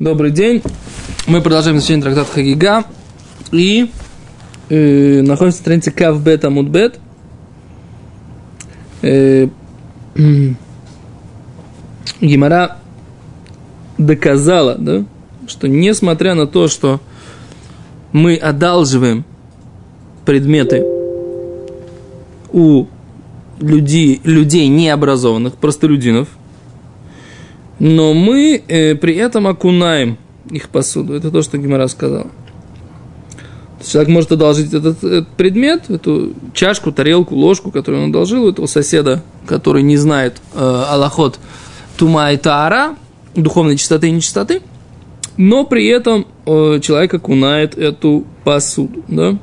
Добрый день. Мы продолжаем изучение трактата Хагига. И э, находимся на странице Кавбет Амудбет. Э, Гимара доказала, да, что несмотря на то, что мы одалживаем предметы у людей, людей необразованных, простолюдинов, но мы э, при этом окунаем их посуду. Это то, что Гимара сказал. Человек может одолжить этот, этот предмет, эту чашку, тарелку, ложку, которую он одолжил у этого соседа, который не знает э, Аллахот Тума и Таара, духовной чистоты и нечистоты, но при этом э, человек окунает эту посуду. Да?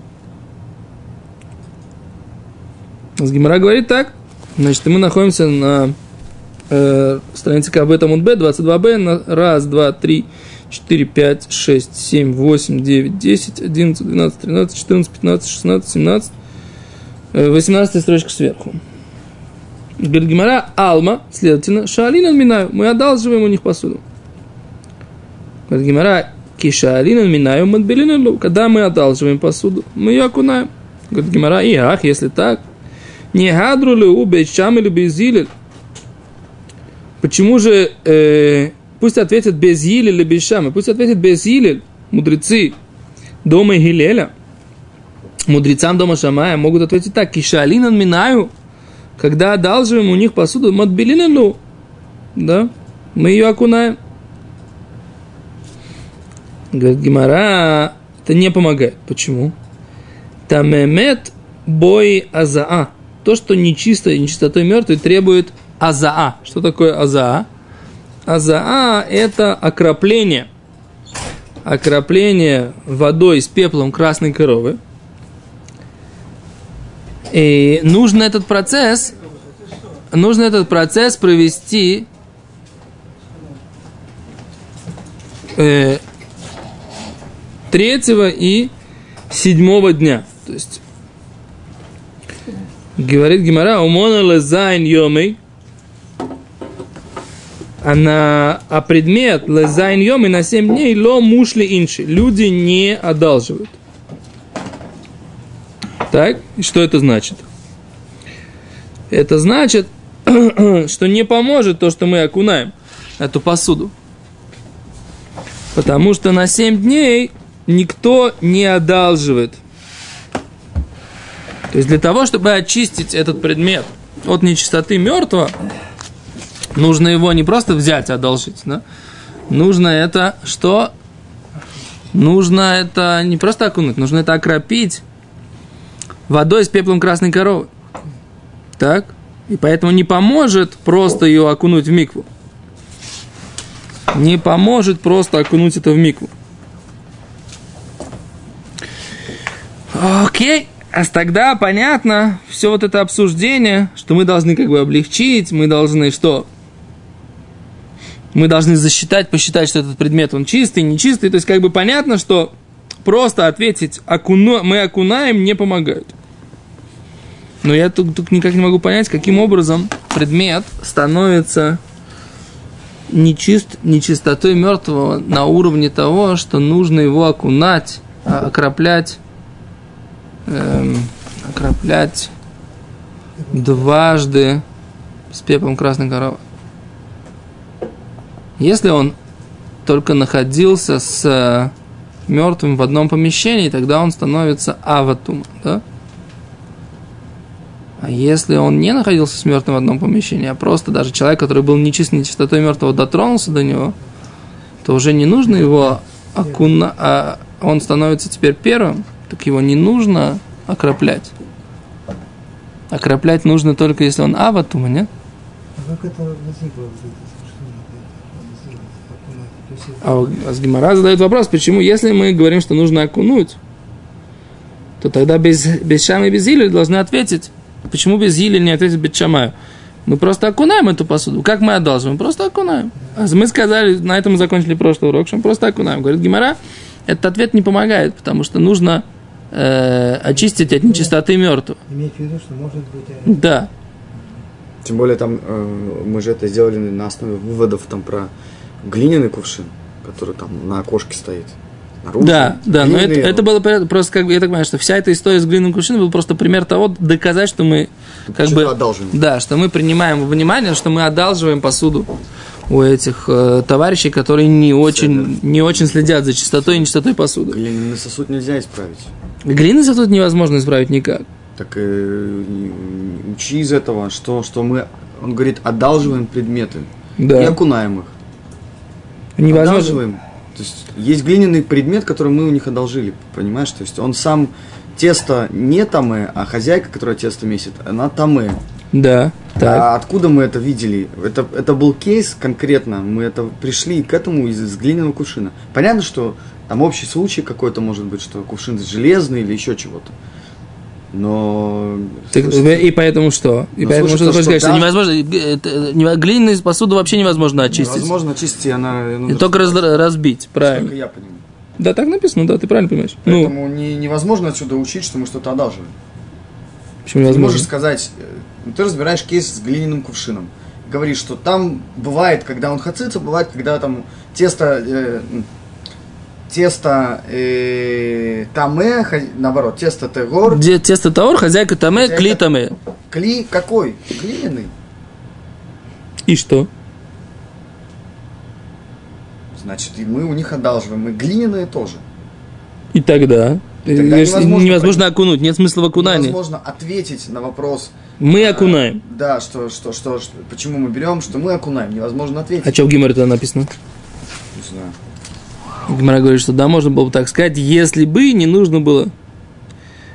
Гимара говорит так. Значит, мы находимся на э, страница КБ Тамут Б, 22Б, на раз, два, три, четыре, пять, шесть, семь, восемь, девять, десять, одиннадцать, двенадцать, тринадцать, четырнадцать, пятнадцать, шестнадцать, семнадцать, э, восемнадцатая строчка сверху. Говорит Гимара, Алма, следовательно, Шаалин Минаю, мы одалживаем у них посуду. Говорит Гимара, Кишаалин Минаю Мадбелин когда мы одалживаем посуду, мы ее окунаем. И ах, если так, не гадрулю у бейчам или безилель, Почему же э, пусть ответят без или без Шама, пусть ответят без Иль, мудрецы дома Гилеля, мудрецам дома Шамая могут ответить так, кишалинан минаю, когда одалживаем у них посуду, матбелинану, да, мы ее окунаем. Говорит Гимара, это не помогает. Почему? Тамемет бой азаа. То, что нечисто нечистотой мертвый, требует азаа. Что такое азаа? Азаа – это окропление. Окропление водой с пеплом красной коровы. И нужно этот процесс, нужно этот процесс провести э, третьего и седьмого дня. То есть, говорит Гимара, умона лезайн йомей, а, на, а предмет лезайн йом и на 7 дней ло мушли инши. Люди не одалживают. Так, и что это значит? Это значит, что не поможет то, что мы окунаем эту посуду. Потому что на 7 дней никто не одалживает. То есть для того, чтобы очистить этот предмет от нечистоты мертвого, Нужно его не просто взять, одолжить, да? Нужно это что? Нужно это не просто окунуть, нужно это окропить водой с пеплом красной коровы. Так? И поэтому не поможет просто ее окунуть в микву. Не поможет просто окунуть это в микву. Окей. А тогда понятно все вот это обсуждение, что мы должны как бы облегчить, мы должны что? Мы должны засчитать, посчитать, что этот предмет, он чистый, нечистый. То есть, как бы понятно, что просто ответить окуну, мы окунаем не помогает. Но я тут, тут никак не могу понять, каким образом предмет становится нечист, нечистотой мертвого на уровне того, что нужно его окунать, а, окроплять, эм, окроплять дважды с пеплом красной коровы. Если он только находился с э, мертвым в одном помещении, тогда он становится аватум, да? А если он не находился с мертвым в одном помещении, а просто даже человек, который был нечист нечистотой мертвого, дотронулся до него, то уже не нужно его окуна... а он становится теперь первым, так его не нужно окроплять. Окроплять нужно только если он аватума, нет? А как это возникло? А Гимара задает вопрос, почему, если мы говорим, что нужно окунуть, то тогда без, без Шама и без Иля должны ответить. Почему без Иля не ответить без Шамаю? Мы просто окунаем эту посуду. Как мы одалживаем? Просто окунаем. А мы сказали, на этом мы закончили прошлый урок, что мы просто окунаем. Говорит Гимара, этот ответ не помогает, потому что нужно э, очистить от нечистоты мертвого. Иметь в виду, что может быть... Э, да. Тем более там э, мы же это сделали на основе выводов там про глиняный кувшин. который там на окошке стоит. Наружный, Да, да, но это, глиняный, это было просто как бы, я так понимаю, что вся эта история с глиняным кувшином был просто пример того, доказать, что мы как бы, одалживаем. да, что мы принимаем во внимание, что мы одалживаем посуду у этих э, товарищей, которые не очень, не очень следят за чистотой и нечистотой посуды. Глиняный сосуд нельзя исправить. За тут невозможно исправить никак. Так э, учи из этого, что, что мы, он говорит, одалживаем предметы Да. и окунаем их. Невозможно. Одалживаем. То есть есть глиняный предмет, который мы у них одолжили, понимаешь? То есть он сам тесто не тамэ, а хозяйка, которая тесто месит, она тамэ. Да, так. А откуда мы это видели? Это, это был кейс конкретно, мы это пришли к этому из, из глиняного кувшина. Понятно, что там общий случай какой-то может быть, что кувшин железный или еще чего-то. Но... Так, и поэтому что? И Ну, поэтому слушай, что ты что сказать, что да. невозможно, э, глиняную посуду вообще невозможно очистить. Невозможно очистить, и она... ну, И только раз- разбить, правильно. Только я понимаю. Да, так написано, да, ты правильно понимаешь. Ну, Поэтому не, невозможно отсюда учить, что мы что-то одалживаем. почему Ты не невозможно? можешь сказать, э, ну, ты разбираешь кейс с глиняным кувшином. Говоришь, что там бывает, когда он хацица, бывает, когда там тесто, э, тесто э, таме, наоборот, тесто тегор, Где тесто таор, хозяйка таме, Хозяйка- кли таме. кли какой? Глиняный. И что? Значит, и мы у них одалживаем, мы глиняные тоже. И тогда? И тогда Э, невозможно невозможно окунуть, нет смысла в окунании. Невозможно ответить на вопрос. Мы э, окунаем. Да, что, что, что, что- почему мы берем, что мы окунаем. Невозможно ответить. А что в Гимаре тогда написано? Не знаю. Гимара говорит, что да, можно было бы так сказать, если бы не нужно было.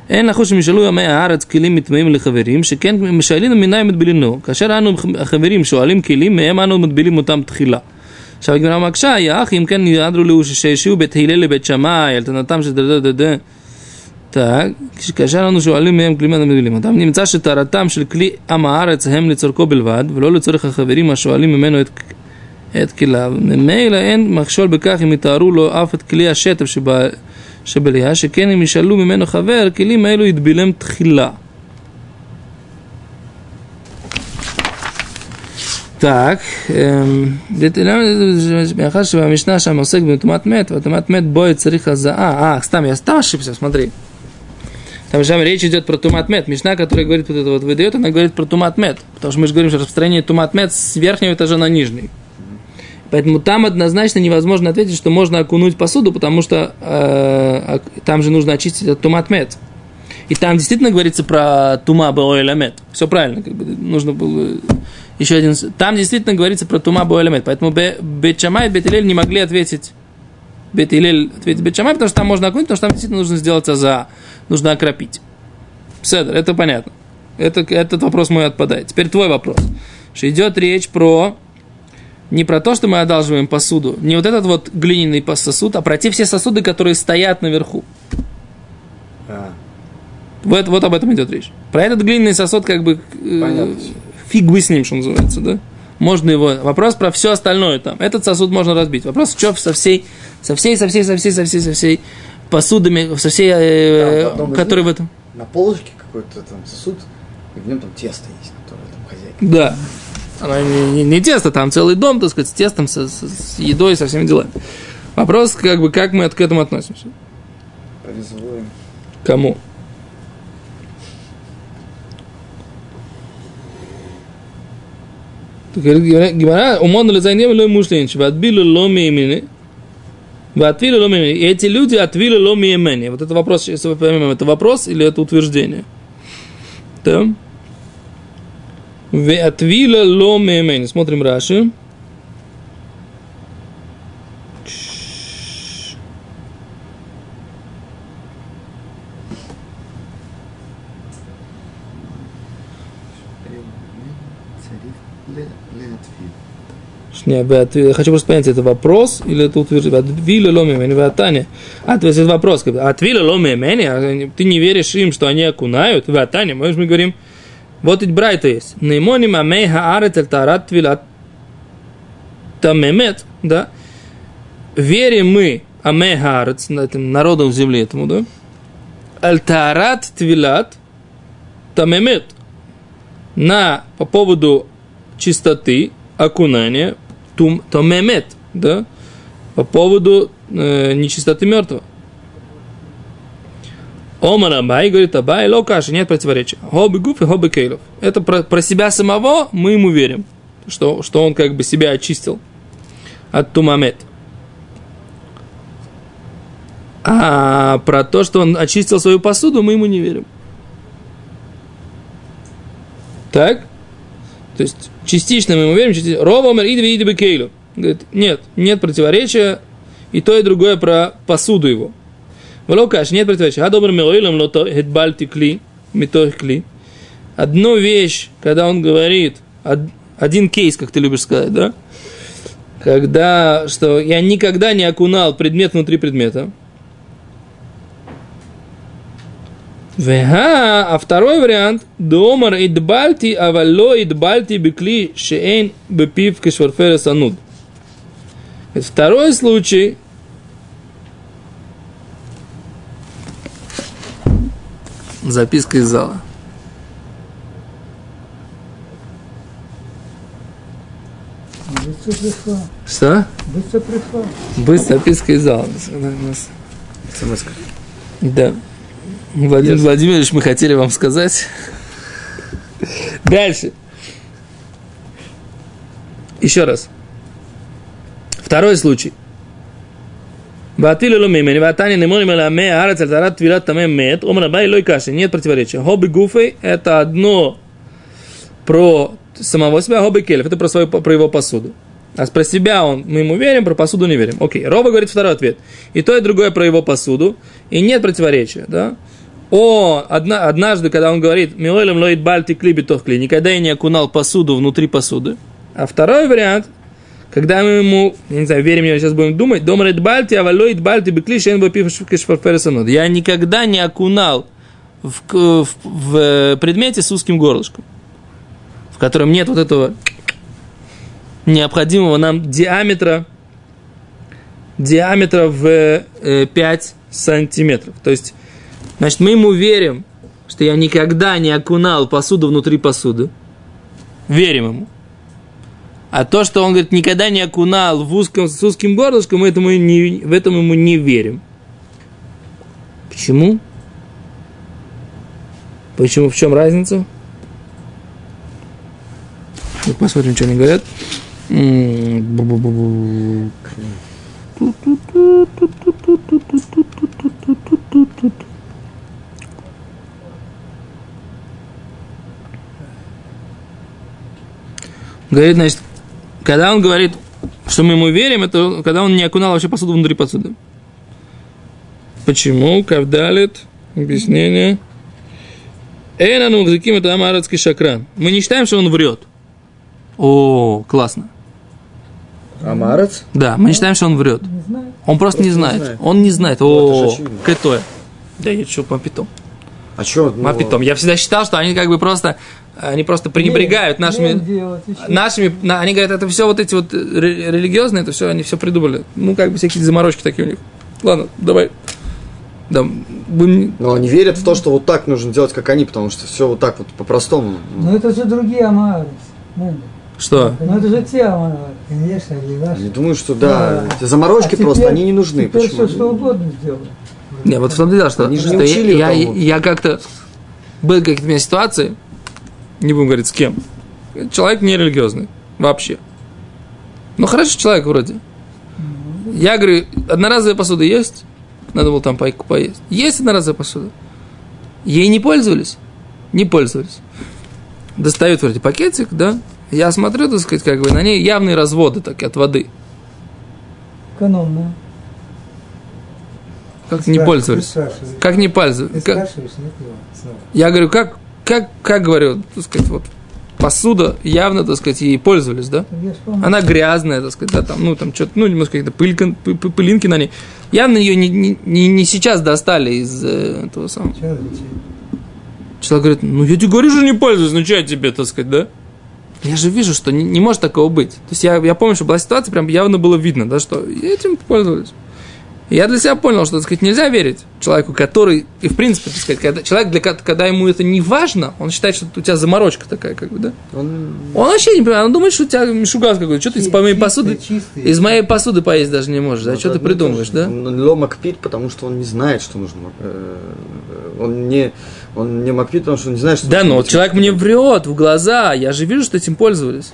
אין לחוש שמשאלו ימי הארץ כלים מטמאים לחברים, שכן משאלים מנין מטבילינו. כאשר אנו החברים שואלים כלים, מהם אנו מטבילים אותם תחילה. עכשיו הגמרא מקשה, יאח, אם כן יעדרו לו שהשיעו בית הלל לבית שמאי, על טענתם של דה דה דה. Так, כאשר אנו שואלים מהם כלים המטבילים אותם, נמצא שטהרתם של כלי עם הארץ הם לצורכו בלבד, ולא לצורך החברים השואלים ממנו את את כליו. ממילא אין מכשול בכך אם יתארו לו אף את כלי השטף שבה, שבליה, שכן אם ישאלו ממנו חבר, כלים אלו יטבילם תחילה. Так, эм, מאחר שבמשנה שם עוסק בטומאת מת, וטומאת מת בו צריך הזעה, а, סתם, я там ошибся, смотри. Там же речь идет про тумат мет. Мишна, которая говорит вот это вот выдает, она говорит про тумат мет. Потому что мы же говорим, что распространение тумат мет с верхнего этажа на нижний. Поэтому там однозначно невозможно ответить, что можно окунуть посуду, потому что э, там же нужно очистить от тумат мет. И там действительно говорится про тума мет. Все правильно, как бы нужно было еще один. Там действительно говорится про тума мет. Поэтому Бе- Бет-Шамай и Бет-Илель не могли ответить Бет Илель ответить Бет Шамай, потому что там можно окунуть, потому что там действительно нужно сделать за, нужно окропить. Седер, это понятно. Это, этот вопрос мой отпадает. Теперь твой вопрос. Идет речь про не про то, что мы одалживаем посуду, не вот этот вот глиняный сосуд, а про те все сосуды, которые стоят наверху. А, Вот, вот об этом идет речь. Про этот глиняный сосуд, как бы, э, фиг бы с ним, что называется, да? Можно его... Вопрос про все остальное там. Этот сосуд можно разбить. Вопрос, что со всей, со всей, со всей, со всей, со всей, со всей посудами, со всей, э, Да, которые в этом... на полочке какой-то там сосуд, и в нем там тесто есть, которое там хозяйка. Да. Оно не, не- не тесто, там целый дом, так сказать, с тестом, со- с, с едой, со всеми делами. Вопрос, как бы, как мы к этому относимся? Повезло. Кому? Говорит Гимара- умон лезайнем ло мушлинч, ватбилу ло мимини, ватвилу ло мимини. И эти люди отвили ло мимени. Вот это вопрос, если вы поймем, это вопрос или это утверждение? Да? Ватвила ло мимени. Смотрим Раши. Не, я хочу просто понять, это вопрос или это утверждение? Отвили ломимени, ватане. А, то есть это вопрос. Отвили ломимени, а ты не веришь им, что они окунают? Ватане, мы же мы говорим, вот ведь брайта есть. Неймоним амейха арет тарат твилат тамемет, да? Верим мы амейха арет, этим народом земли этому, да? Альтарат твилат тамемет. На, по поводу чистоты, окунания, тум, томемет, да, по поводу э, нечистоты мертвого. Омар Абай говорит, Абай, локаши, нет противоречия. Хобби гуф и хобби кейлов. Это про, про себя самого мы ему верим, что, что он как бы себя очистил от тумамет. А про то, что он очистил свою посуду, мы ему не верим. Так? То есть частично мы ему верим, частично. Рова умер идви идви кейлу. Говорит, нет, нет противоречия, и то, и другое про посуду его. Волокаш, нет противоречия. Адобр милоилам лото хедбальти кли, митох кли. Одну вещь, когда он говорит, один кейс, как ты любишь сказать, да? Когда, что я никогда не окунал предмет внутри предмета. Вега, а второй вариант, домар идбальти, авало идбальти бекли шеэн бепив кешварфера сануд. Второй случай, записка из зала. Быстро пришла. Что? Быстро пришла. Быстро записка из зала. смс Да. Владимир yes. Владимирович, мы хотели вам сказать. Дальше. Еще раз. Второй случай. Ватили ломимени, ватани не можем ме арец альтарат твилат тамем мет, омра бай лой каши, нет противоречия. Хобби гуфей – это одно про самого себя, хобби келев – это про, свою, про его посуду. А про себя он, мы ему верим, про посуду не верим. Окей, Роба говорит второй ответ. И то, и другое про его посуду, и нет противоречия, да? О, одна, однажды, когда он говорит, «Милойлем лоид бальти кли кли», никогда я не окунал посуду внутри посуды. А второй вариант – когда мы ему, я не знаю, верим, я сейчас будем думать, домрет бальти, авалоид бальти, бекли, шен Я никогда не окунал в, в, в предмете с узким горлышком, в котором нет вот этого необходимого нам диаметра, диаметра в 5 э, сантиметров. То есть, значит, мы ему верим, что я никогда не окунал посуду внутри посуды. Верим ему. А то, что он, говорит, никогда не окунал в узком, с узким горлышком, этому не, в этом ему не верим. Почему? Почему? В чем разница? Ну, посмотрим, что они говорят. Говорит, значит, когда он говорит, что мы ему верим, это когда он не окунал вообще посуду внутри посуды. Почему? Кавдалит. Объяснение. Эйна нухзиким это амарадский шакран. Мы не считаем, что он врет. О, классно. Амарец? Да, мы не считаем, что он врет. Он просто, просто не, знает. не знает. Он не знает. О, кэтоя. Да нет, что попитом. А что? Ну... Мапитом. Я всегда считал, что они как бы просто они просто пренебрегают нет, нашими, нет делать, нашими, на, они говорят, это все вот эти вот религиозные, это все, они все придумали. Ну, как бы всякие заморочки такие у них. Ладно, давай. Да, будем... Но они верят в то, что вот так нужно делать, как они, потому что все вот так вот по-простому. Но это же другие амарис. Что? Ну это же те амарис. Конечно, не наши. Я думаю, что да, да. заморочки а просто, они не нужны. Теперь Почему? все что угодно сделать. Не, вот в том дело, что, они же что не учили я, я, я как-то был какие-то у меня ситуации, не будем говорить с кем. Человек нерелигиозный. Вообще. Ну, хороший человек вроде. Я говорю, одноразовая посуда есть? Надо было там пайку поесть. Есть одноразовая посуда? Ей не пользовались? Не пользовались. Достают вроде пакетик, да? Я смотрю, так сказать, как бы на ней явные разводы так от воды. Экономно. Как не пользовались? Как не пользовались? Как... Я говорю, как, как, как говорю, так сказать, вот посуда явно, так сказать, ей пользовались, да? Она грязная, так сказать, да, там, ну, там что-то, ну, немножко какие-то пылька, пылинки на ней. Явно ее не, не, не сейчас достали из э, этого самого. Человек говорит, ну, я тебе говорю, что не пользуюсь, ну, что я тебе, так сказать, да? Я же вижу, что не, не может такого быть. То есть я, я помню, что была ситуация, прям явно было видно, да, что этим пользовались. И я для себя понял, что, так сказать, нельзя верить человеку, который, и в принципе, так сказать, когда, человек, для, ко- когда ему это не важно, он считает, что у тебя заморочка такая, как бы, да? Он Он вообще не понимает, он думает, что у тебя мишугаз какой-то, что ты из моей посуды, чистый. из моей посуды поесть даже не можешь, да? Что ты то придумываешь, да? Он ло макпит, потому что он не знает, что нужно. э, Он не, он не макпит, потому что он не знает, что Да, но человек мне врет в глаза, я же вижу, что этим пользовались.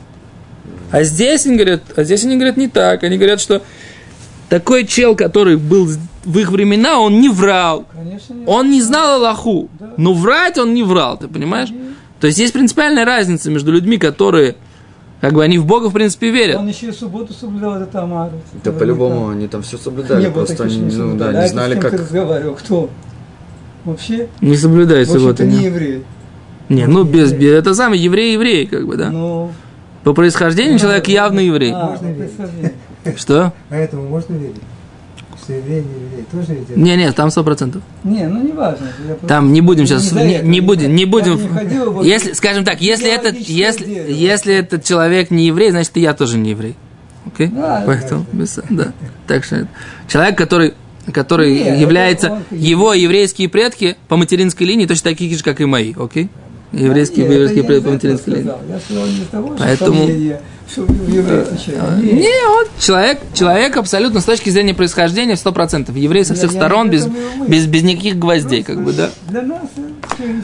А здесь они говорят, а здесь они говорят не так. Они говорят, что такой чел, который был в их времена, он не врал. Конечно. Он не знал Аллаху. Да. Но врать он не врал, ты понимаешь? То есть есть принципиальная разница между людьми, которые, как бы, они в Бога, в принципе, верят. Он еще и субботу соблюдал, это Тамара. Да по-любому они там все соблюдали, Не просто они не ну, да, А не это знали, как... разговаривал? Кто? Вообще? Не общем-то, субботу. не Не, еврей. не, ну, без, без- это самый еврей-еврей, как бы, да. Ну, По происхождению человек явно еврей. а, ну. Что? А этому можно верить? Что еврей, не еврей, тоже это? Не, не, там сто процентов. Не, ну не важно. Просто- Там не будем сейчас, не, это. не будем, не будем. не ходил Если, скажем так, если этот, если, дерево. если этот человек не еврей, значит и я тоже не еврей. Окей? Да, Поэтому, без- да. Так что человек, который, который Нет, является, он- его еврейские предки по материнской линии точно такие же, как и мои, окей? Еврейские, Нет, это еврейские я предки по не материнской это линии. сказал. Я сказал не из того, что Поэтому-. Не, он человек, человек абсолютно с точки зрения происхождения сто процентов. Еврей со всех сторон, без, без, без никаких гвоздей, как бы, да.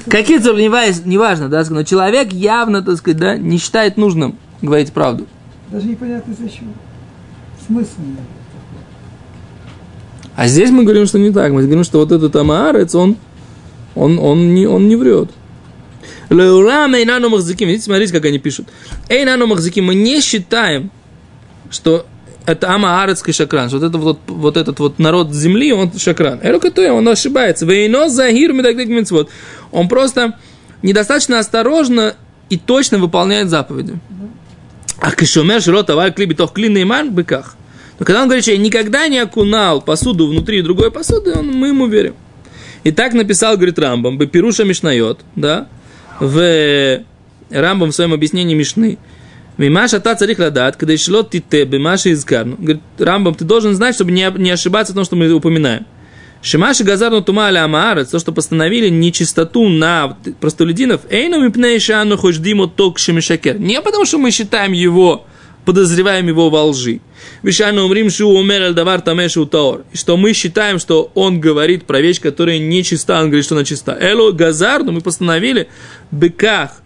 Какие то не, важ- не важно, да, но человек явно, так сказать, да, не считает нужным говорить правду. Даже непонятно зачем. Смысл. А здесь мы говорим, что не так. Мы говорим, что вот этот Амаарец, он, он, он, не, он не врет. Леурам эйнану махзаким. Видите, смотрите, как они пишут. Эйнану махзаким. Мы не считаем, что это Амаарецкий шакран, вот, это вот, вот этот вот народ земли, он шакран. Эрукатуя, он ошибается. Вейно захир митцвот. Он просто недостаточно осторожно и точно выполняет заповеди. А кишумер широт аваль кли битох кли нейман быках. Но когда он говорит, что я никогда не окунал посуду внутри другой посуды, он, мы ему верим. И так написал, говорит Рамбам, Бепируша Мишнает, да, в Рамбам в своем объяснении Мишны. Мимаша та царих ладат, когда шло тите бимаша изгарну. Говорит, Рамбам, ты должен знать, чтобы не, ошибаться в том, что мы упоминаем. Шимаши газарну тума аля амаарец, то, что постановили нечистоту на простолюдинов, эйну мипнейшану хождимо ток шемишакер. Не потому, что мы считаем его, подозреваем его во лжи. Вишану умрим шу умер аль давар тамешу таор. Что мы считаем, что он говорит про вещь, которая нечиста, он говорит, что она чиста. Эло газарну мы постановили быках,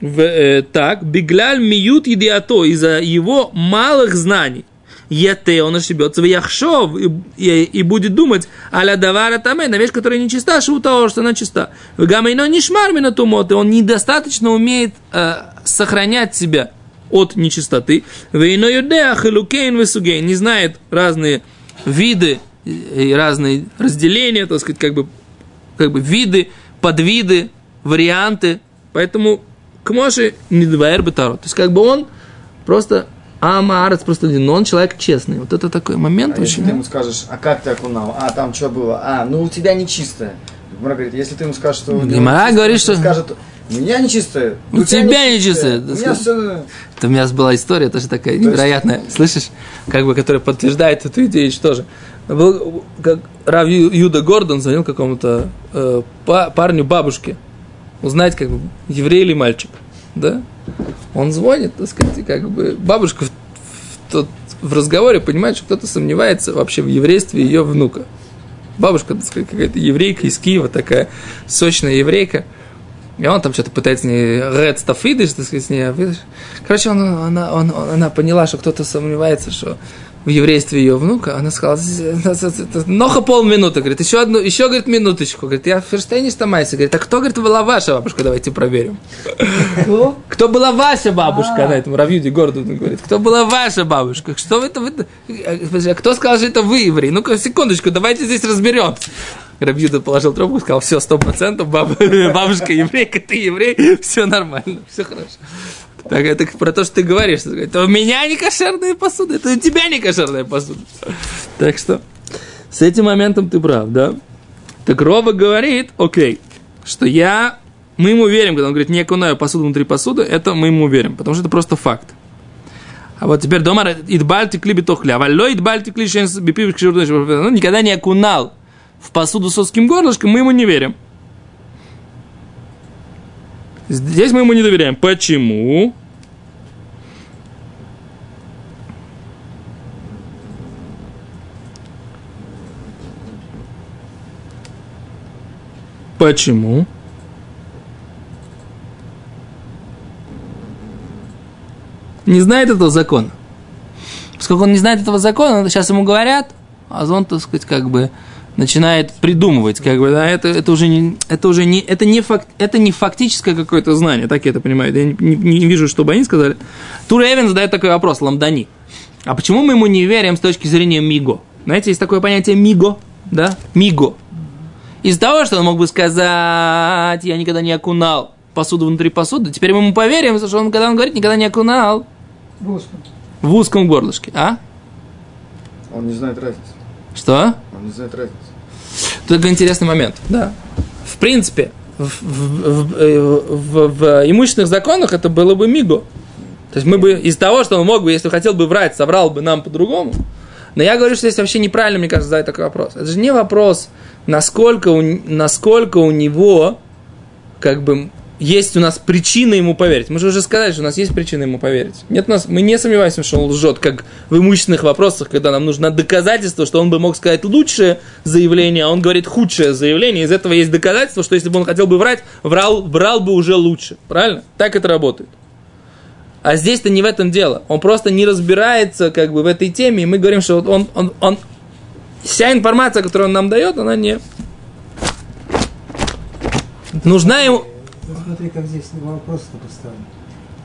в, э, так, бигляль миют идиато, из-за его малых знаний. Ете, он ошибется в Яхшов и, и, и будет думать аля давара таме, на вещь, которая нечиста, шутао, что она чиста. В гамайно не шмар минатумот, и он недостаточно умеет э, сохранять себя от нечистоты. Не знает разные виды и разные разделения, так сказать, как бы, как бы виды, подвиды, варианты. Поэтому к Моше не двоер бетаро. То есть, как бы он просто Амаарец просто один, но он человек честный. Вот это такой момент А если очень. ты ему скажешь, а как ты окунал? А, там что было? А, ну у тебя нечистое. Гмара говорит, если ты ему скажешь, что... нечистое, говорит, он что- Скажет, у меня нечистое. У тебя нечистое. У меня все... Это у меня была история тоже такая есть- невероятная. Слышишь? Как бы, которая подтверждает эту идею, что же. Был, как Рав Юда Гордон звонил какому-то э, па- парню бабушке. Узнать, как бы, еврей или мальчик. Да? Он звонит, так сказать, как бы бабушка в, в тот- в разговоре понимает, что кто-то сомневается вообще в еврействе ее внука. Бабушка, так сказать, какая-то еврейка из Киева, такая сочная еврейка. И он там что-то пытается с ней ред стафидыш, так сказать, с ней. видишь? Короче, он, она, он- он- она поняла, что кто-то сомневается, что в еврействе ее внука. Она сказала, ноха полминуты, говорит, еще одну, еще, говорит, минуточку. Говорит, я ферштейниш тамайся. Говорит, а кто, говорит, была ваша бабушка? Давайте проверим. Кто? Кто была ваша бабушка? А. Она этому Равьюде Гордону говорит. Кто была ваша бабушка? Что вы это... Вы, э, а кто сказал, что это вы еврей? Ну-ка, секундочку, давайте здесь разберемся. Равьюда положил трубку и сказал, все, сто процентов, бабушка еврейка, ты еврей, все нормально, все хорошо. Так, это про то, что ты говоришь. что Это у меня не кошерная посуда, это у тебя не кошерная посуда. Так что с этим моментом ты прав, да? Так Рова говорит, окей, что я, мы ему верим, когда он говорит, не окунаю посуду внутри посуды, это мы ему верим, потому что это просто факт. А вот теперь дома идбальти кли битохли. А валло идбальти кли шен бипивик Ну, никогда не окунал в посуду с узким горлышком, мы ему не верим. Здесь мы ему не доверяем. Почему? Почему? Не знает этого закона. Поскольку он не знает этого закона, сейчас ему говорят, а он, так сказать, как бы начинает придумывать, как бы, да, это, это уже не, это уже не, это не, факт, это не фактическое какое-то знание, так я это понимаю, я не, не, не вижу, чтобы они сказали. Тур Эвен задает такой вопрос, Ламдани, а почему мы ему не верим с точки зрения Миго? Знаете, есть такое понятие Миго, да, Миго. Из-за того, что он мог бы сказать, я никогда не окунал посуду внутри посуды, теперь мы ему поверим, что он, когда он говорит, никогда не окунал В узком. в узком горлышке, а? Он не знает разницы. Что? Он не знает разницы. Тут интересный момент, да. В принципе, в, в- в- э, в- имущественных законах это было бы миго. То есть мы бы из того, что он мог бы, если хотел бы врать, соврал бы нам по-другому. Но я говорю, что здесь вообще неправильно, мне кажется, задать такой вопрос. Это же не вопрос, насколько у, насколько у него, как бы, есть у нас причина ему поверить. Мы же уже сказали, что у нас есть причина ему поверить. Нет, нас, мы не сомневаемся, что он лжет, как в имущественных вопросах, когда нам нужно доказательство, что он бы мог сказать лучшее заявление, а он говорит худшее заявление. Из этого есть доказательство, что если бы он хотел бы врать, врал, врал бы уже лучше. Правильно? Так это работает. А здесь-то не в этом дело. Он просто не разбирается как бы в этой теме, и мы говорим, что вот он, он, он вся информация, которую он нам дает, она не нужна ему. Ну, смотри, как здесь вопрос-то поставлен.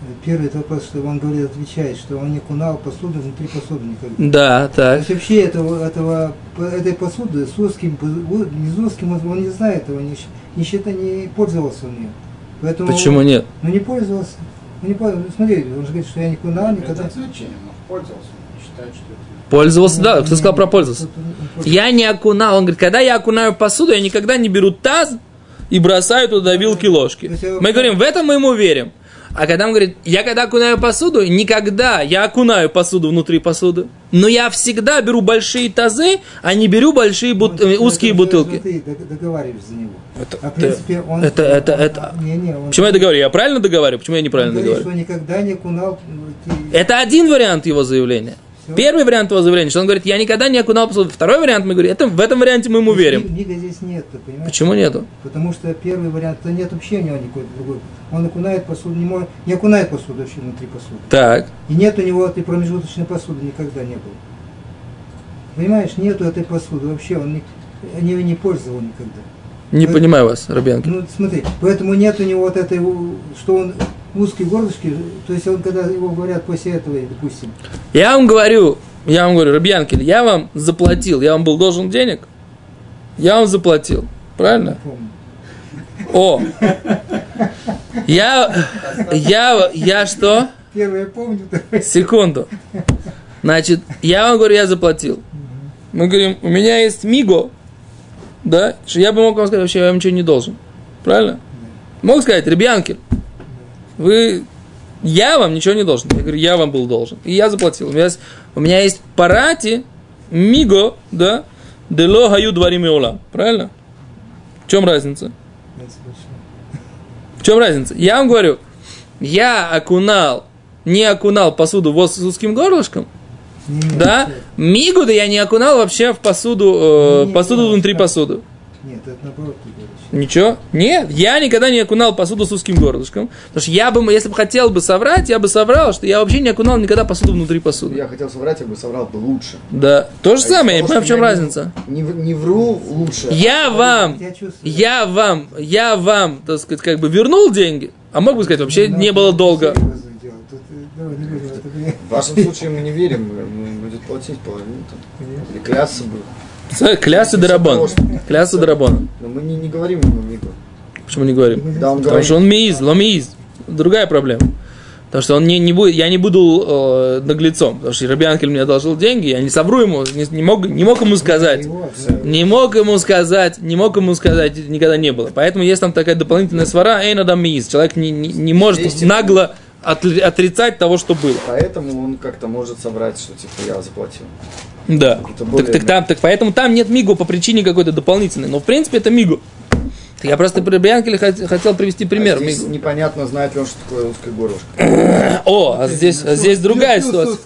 Э, Первый это вопрос, что он говорит, отвечает, что он не кунал посуду внутри посуды никогда. Да, То так. есть вообще этого, этого, этой посуды с узким, не с узким, он- он не знает этого, не, щ- не, считай, не пользовался он ее. Поэтому, Почему нет? Ну не пользовался. Ну не пользовался. Ну, смотри, он же говорит, что я не кунал никогда. Это значение, может, пользовался, он не считает, что это... Пользовался, да, Ну, кто сказал про он пользовался. Я не окунал. Он говорит, когда я окунаю посуду, я никогда не беру таз и бросаю туда вилки ложки. Мы говорим, в этом мы ему верим. А когда он говорит, я когда окунаю посуду, никогда я окунаю посуду внутри посуды, но я всегда беру большие тазы, а не беру большие бут- Он- узкие это- бутылки. Ты дог- договариваешься за него. Это, А в принципе он... это, это, это- Не, не, он, Почему я договорю? Я правильно договариваю? Почему я он неправильно говорит, договариваю? что никогда не кунал... ну, Это один вариант его заявления. Первый вариант его заявления, что он говорит, я никогда не окунал посуду. Второй вариант, мы говорим, это, в этом варианте мы ему верим. Мига здесь нет, понимаешь? Почему нету? Потому что первый вариант, то нет вообще у него никакой другой. Он окунает посуду, не, может, не окунает посуду вообще внутри посуды. Так. И нет у него этой промежуточной посуды никогда не было. Понимаешь, нету этой посуды вообще, он не, не, не пользовал никогда. Не Вы- понимаю вас, Рабенко. Ну, смотри, поэтому нет у него вот этой, что он в узкой горлышке, то есть он, когда его говорят после этого, допустим, Я вам говорю, я вам говорю, Рабьянкель, я вам заплатил, я вам был должен денег, я вам заплатил. Правильно? помню, О! Я, я, я что? первое помню, Секунду. Значит, я вам говорю, я заплатил. Мы говорим, у меня есть Миго, да, что я бы мог вам сказать, вообще я вам ничего не должен. Правильно? Мог сказать, Ребянкель, вы, я вам ничего не должен. Я говорю, я вам был должен. И я заплатил. У меня есть, у меня есть парати, Миго, да, дело хаю дворим. Правильно? В чем разница? В чем разница? Я вам говорю, я окунал, не окунал посуду в с узким горлышком, Не, да? Мигу да я не окунал вообще в посуду, э, Не, посуду не, внутри да. посуды. Нет, это наоборот. Ничего? Нет, я никогда не окунал посуду с узким горлышком. Потому что я бы, если бы хотел бы соврать, я бы соврал, что я вообще не окунал никогда посуду внутри посуды. Я хотел соврать, я бы соврал бы лучше. Да, то же А самое, я понимаю, в чем разница. Не, не вру лучше. Я вам, Я я вам, я вам, так сказать, как бы вернул деньги, а мог бы сказать, вообще не было не будем в вашем случае мы не верим, будет платить половину. Или клясться бы. Клясу дарабон. Клясу дарабон. Но мы не, не говорим ему Мику. Почему не говорим? Да, он Потому говорит. что он мииз, ломииз. Другая проблема. Потому что он не, не будет, я не буду э, наглецом. Потому что Рабианкель мне одолжил деньги, я не совру ему, не, не мог, не мог ему сказать. Не мог ему сказать, не мог ему сказать, никогда не было. Поэтому есть там такая дополнительная свара, эй, надо мииз. Человек не, не, не может Есть нагло отрицать того, что было. Поэтому он как-то может собрать, что типа я заплатил. Да. Так, так там, так поэтому там нет мигу по причине какой-то дополнительной. Но в принципе это мигу. Я просто при Бьянкеле хот- хотел привести пример. А здесь мигу. непонятно, знает ли он, что такое узкое горлышко. О, а здесь, а здесь другая ситуация.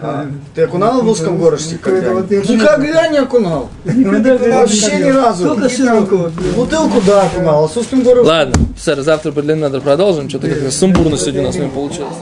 А, ты окунал в узком горлышке Никто этого когда-нибудь? не Никогда не окунал. Вообще ни разу. Только широко. Бутылку, да, окунал, а с узким горлышком Ладно, сэр, завтра, блин, надо продолжим. Что-то как-то сумбурно сегодня у нас с вами получилось.